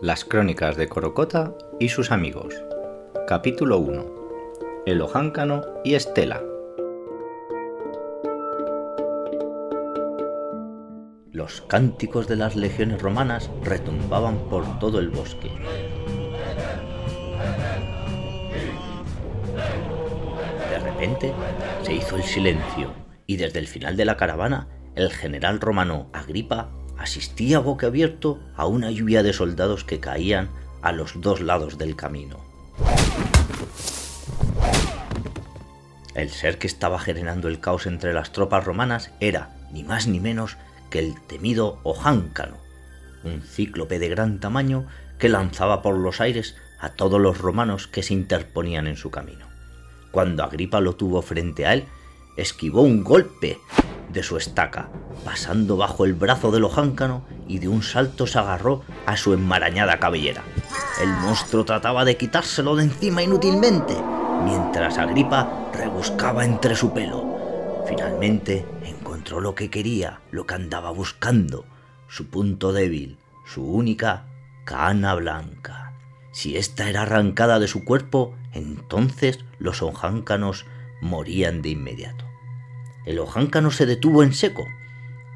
Las crónicas de Corocota y sus amigos. Capítulo 1. El Ojáncano y Estela. Los cánticos de las legiones romanas retumbaban por todo el bosque. De repente se hizo el silencio y desde el final de la caravana el general romano Agripa asistía boca abierto a una lluvia de soldados que caían a los dos lados del camino. El ser que estaba generando el caos entre las tropas romanas era, ni más ni menos, que el temido Ojáncano, un cíclope de gran tamaño que lanzaba por los aires a todos los romanos que se interponían en su camino. Cuando Agripa lo tuvo frente a él, esquivó un golpe de su estaca, pasando bajo el brazo del ojáncano y de un salto se agarró a su enmarañada cabellera. El monstruo trataba de quitárselo de encima inútilmente, mientras Agripa rebuscaba entre su pelo. Finalmente encontró lo que quería, lo que andaba buscando, su punto débil, su única cana blanca. Si ésta era arrancada de su cuerpo, entonces los ojáncanos morían de inmediato. El ojáncano se detuvo en seco.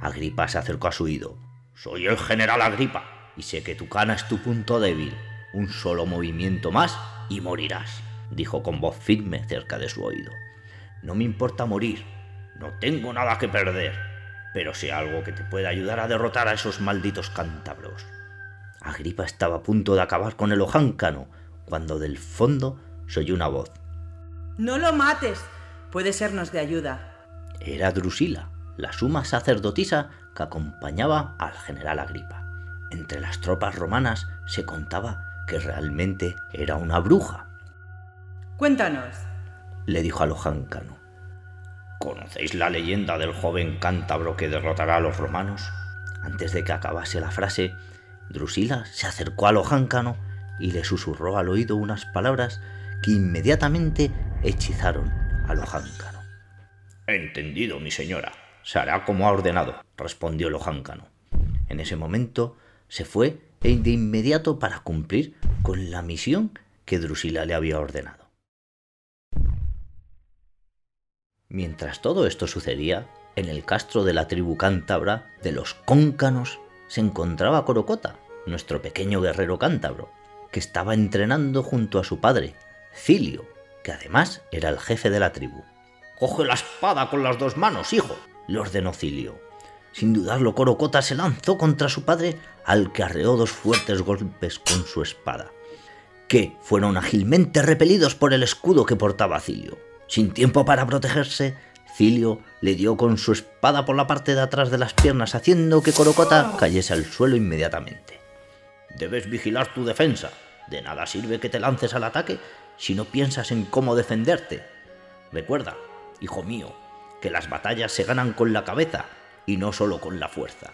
Agripa se acercó a su oído. Soy el general Agripa y sé que tu cana es tu punto débil. Un solo movimiento más y morirás, dijo con voz firme cerca de su oído. No me importa morir, no tengo nada que perder, pero sé algo que te puede ayudar a derrotar a esos malditos cántabros. Agripa estaba a punto de acabar con el ojáncano cuando del fondo se oyó una voz. No lo mates, puede sernos de ayuda era Drusila, la suma sacerdotisa que acompañaba al general Agripa. Entre las tropas romanas se contaba que realmente era una bruja. Cuéntanos, le dijo al ojáncano. ¿Conocéis la leyenda del joven cántabro que derrotará a los romanos? Antes de que acabase la frase, Drusila se acercó al ojáncano y le susurró al oído unas palabras que inmediatamente hechizaron al ojáncano. Entendido, mi señora. Se hará como ha ordenado, respondió el ojáncano. En ese momento se fue e de inmediato para cumplir con la misión que Drusila le había ordenado. Mientras todo esto sucedía, en el castro de la tribu cántabra de los cóncanos se encontraba Corocota, nuestro pequeño guerrero cántabro, que estaba entrenando junto a su padre, Cilio, que además era el jefe de la tribu. Coge la espada con las dos manos, hijo, le ordenó Cilio. Sin dudarlo, Corocota se lanzó contra su padre, al que arreó dos fuertes golpes con su espada, que fueron ágilmente repelidos por el escudo que portaba Cilio. Sin tiempo para protegerse, Cilio le dio con su espada por la parte de atrás de las piernas, haciendo que Corocota cayese al suelo inmediatamente. Debes vigilar tu defensa. De nada sirve que te lances al ataque si no piensas en cómo defenderte. Recuerda, hijo mío, que las batallas se ganan con la cabeza y no solo con la fuerza.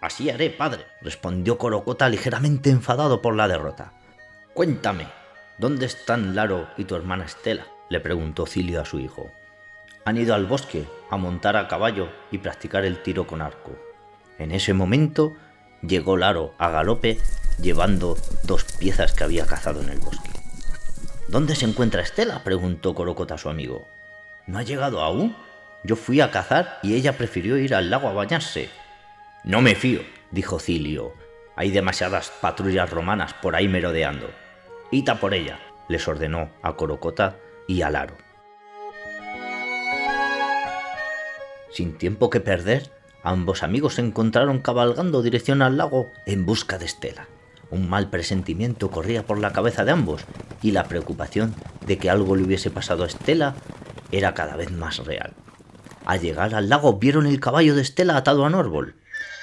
Así haré, padre, respondió Corocota ligeramente enfadado por la derrota. Cuéntame, ¿dónde están Laro y tu hermana Estela? le preguntó Cilio a su hijo. Han ido al bosque a montar a caballo y practicar el tiro con arco. En ese momento llegó Laro a galope llevando dos piezas que había cazado en el bosque. ¿Dónde se encuentra Estela? preguntó Corocota a su amigo. ¿No ha llegado aún? Yo fui a cazar y ella prefirió ir al lago a bañarse. No me fío, dijo Cilio. Hay demasiadas patrullas romanas por ahí merodeando. Ita por ella, les ordenó a Corocota y a Laro. Sin tiempo que perder, ambos amigos se encontraron cabalgando dirección al lago en busca de Estela. Un mal presentimiento corría por la cabeza de ambos y la preocupación de que algo le hubiese pasado a Estela era cada vez más real. Al llegar al lago vieron el caballo de Estela atado a un árbol.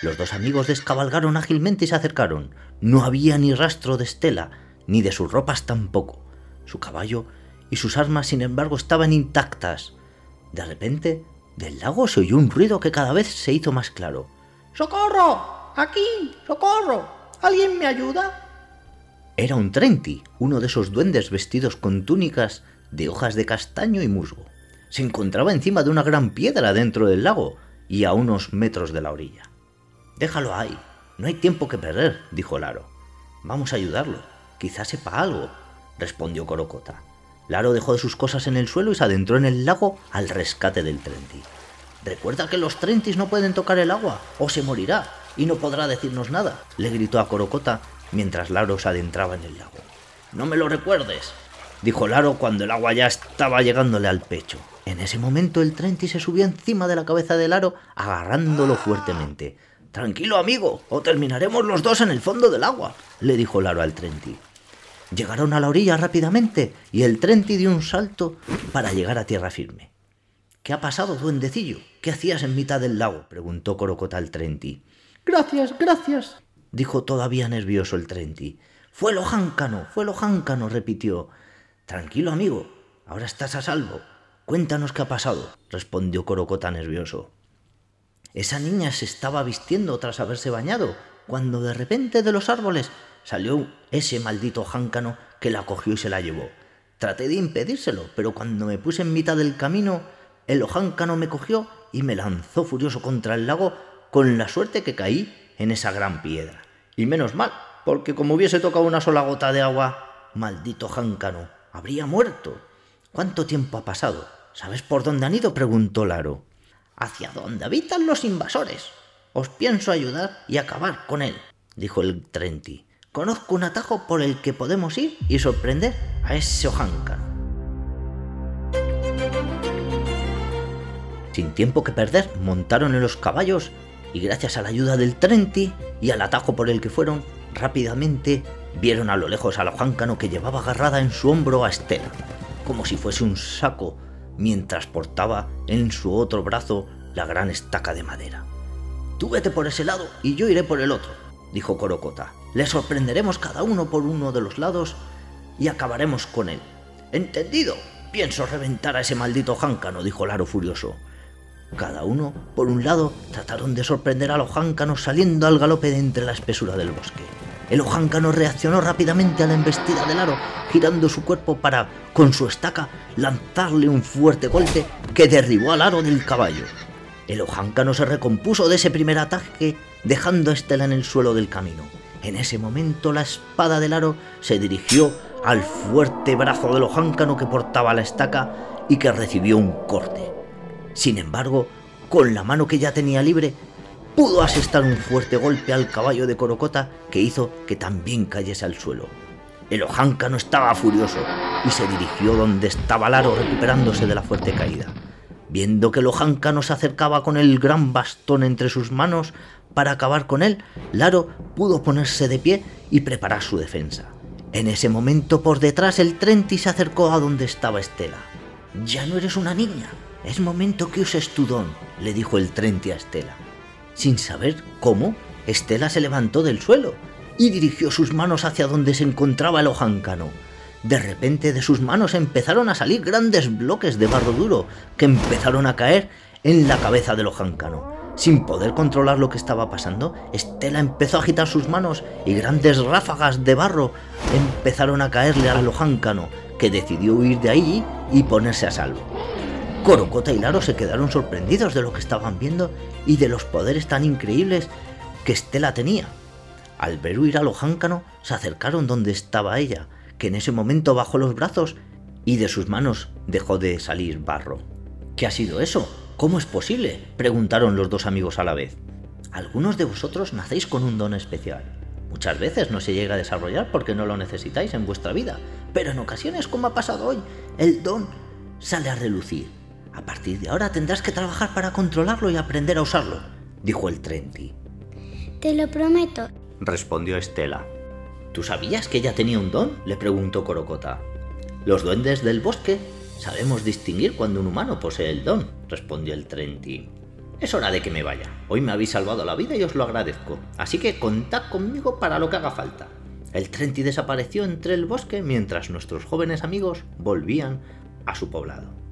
Los dos amigos descabalgaron ágilmente y se acercaron. No había ni rastro de Estela, ni de sus ropas tampoco. Su caballo y sus armas, sin embargo, estaban intactas. De repente, del lago se oyó un ruido que cada vez se hizo más claro. ¡Socorro! ¡Aquí! ¡Socorro! ¿Alguien me ayuda? Era un Trenti, uno de esos duendes vestidos con túnicas de hojas de castaño y musgo se encontraba encima de una gran piedra dentro del lago y a unos metros de la orilla. Déjalo ahí, no hay tiempo que perder, dijo Laro. Vamos a ayudarlo. Quizás sepa algo, respondió Corocota. Laro dejó de sus cosas en el suelo y se adentró en el lago al rescate del Trenti. Recuerda que los Trentis no pueden tocar el agua o se morirá y no podrá decirnos nada, le gritó a Corocota mientras Laro se adentraba en el lago. No me lo recuerdes, dijo Laro cuando el agua ya estaba llegándole al pecho. En ese momento el Trenti se subió encima de la cabeza de Laro, agarrándolo fuertemente. Tranquilo, amigo, o terminaremos los dos en el fondo del agua, le dijo Laro al Trenti. Llegaron a la orilla rápidamente y el Trenti dio un salto para llegar a tierra firme. ¿Qué ha pasado, duendecillo? ¿Qué hacías en mitad del lago? preguntó Corocota al Trenti. Gracias, gracias, dijo todavía nervioso el Trenti. Fue lo jáncano, fue lo jáncano, repitió. Tranquilo, amigo, ahora estás a salvo. Cuéntanos qué ha pasado, respondió Corocota nervioso. Esa niña se estaba vistiendo tras haberse bañado, cuando de repente de los árboles salió ese maldito jáncano que la cogió y se la llevó. Traté de impedírselo, pero cuando me puse en mitad del camino, el ojáncano me cogió y me lanzó furioso contra el lago con la suerte que caí en esa gran piedra. Y menos mal, porque como hubiese tocado una sola gota de agua, maldito jáncano, habría muerto. ¿Cuánto tiempo ha pasado? ¿Sabes por dónde han ido? preguntó Laro hacia donde habitan los invasores. Os pienso ayudar y acabar con él, dijo el Trenti. Conozco un atajo por el que podemos ir y sorprender a ese Ojanka. Sin tiempo que perder, montaron en los caballos y gracias a la ayuda del Trenti y al atajo por el que fueron, rápidamente vieron a lo lejos al Ojáncano que llevaba agarrada en su hombro a Estela, como si fuese un saco mientras portaba en su otro brazo la gran estaca de madera. Tú vete por ese lado y yo iré por el otro, dijo Corocota. Le sorprenderemos cada uno por uno de los lados y acabaremos con él. Entendido. Pienso reventar a ese maldito jáncano, dijo Laro furioso. Cada uno, por un lado, trataron de sorprender a los jáncanos saliendo al galope de entre la espesura del bosque. El ojáncano reaccionó rápidamente a la embestida del aro, girando su cuerpo para, con su estaca, lanzarle un fuerte golpe que derribó al aro del caballo. El ojáncano se recompuso de ese primer ataque, dejando a Estela en el suelo del camino. En ese momento la espada del aro se dirigió al fuerte brazo del ojáncano que portaba la estaca y que recibió un corte. Sin embargo, con la mano que ya tenía libre, pudo asestar un fuerte golpe al caballo de Corocota que hizo que también cayese al suelo. El ojáncano estaba furioso y se dirigió donde estaba Laro recuperándose de la fuerte caída. Viendo que el ojáncano se acercaba con el gran bastón entre sus manos para acabar con él, Laro pudo ponerse de pie y preparar su defensa. En ese momento por detrás el Trenti se acercó a donde estaba Estela. Ya no eres una niña, es momento que uses tu don, le dijo el Trenti a Estela. Sin saber cómo, Estela se levantó del suelo y dirigió sus manos hacia donde se encontraba el ojáncano. De repente de sus manos empezaron a salir grandes bloques de barro duro que empezaron a caer en la cabeza del ojáncano. Sin poder controlar lo que estaba pasando, Estela empezó a agitar sus manos y grandes ráfagas de barro empezaron a caerle al ojáncano, que decidió huir de allí y ponerse a salvo. Corocota y Laro se quedaron sorprendidos de lo que estaban viendo y de los poderes tan increíbles que Estela tenía. Al ver huir a Lojáncano, se acercaron donde estaba ella, que en ese momento bajó los brazos y de sus manos dejó de salir barro. ¿Qué ha sido eso? ¿Cómo es posible? preguntaron los dos amigos a la vez. Algunos de vosotros nacéis con un don especial. Muchas veces no se llega a desarrollar porque no lo necesitáis en vuestra vida, pero en ocasiones, como ha pasado hoy, el don sale a relucir a partir de ahora tendrás que trabajar para controlarlo y aprender a usarlo, dijo el Trenti. Te lo prometo, respondió Estela. ¿Tú sabías que ella tenía un don? le preguntó Corocota. Los duendes del bosque sabemos distinguir cuando un humano posee el don, respondió el Trenti. Es hora de que me vaya. Hoy me habéis salvado la vida y os lo agradezco. Así que contad conmigo para lo que haga falta. El Trenti desapareció entre el bosque mientras nuestros jóvenes amigos volvían a su poblado.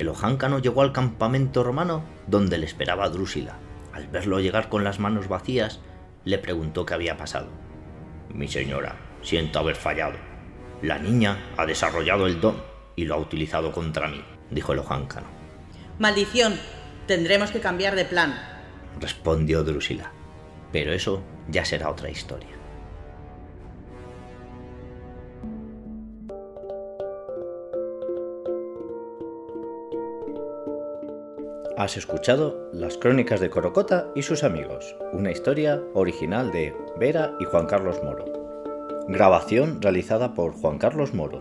El ojáncano llegó al campamento romano donde le esperaba Drúsila. Al verlo llegar con las manos vacías, le preguntó qué había pasado. Mi señora, siento haber fallado. La niña ha desarrollado el don y lo ha utilizado contra mí, dijo el ojáncano. Maldición, tendremos que cambiar de plan, respondió Drúsila. Pero eso ya será otra historia. Has escuchado Las Crónicas de Corocota y sus amigos, una historia original de Vera y Juan Carlos Moro. Grabación realizada por Juan Carlos Moro.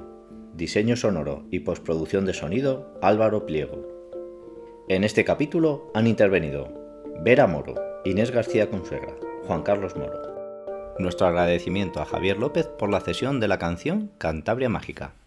Diseño sonoro y postproducción de sonido Álvaro Pliego. En este capítulo han intervenido Vera Moro, Inés García Consuegra, Juan Carlos Moro. Nuestro agradecimiento a Javier López por la cesión de la canción Cantabria Mágica.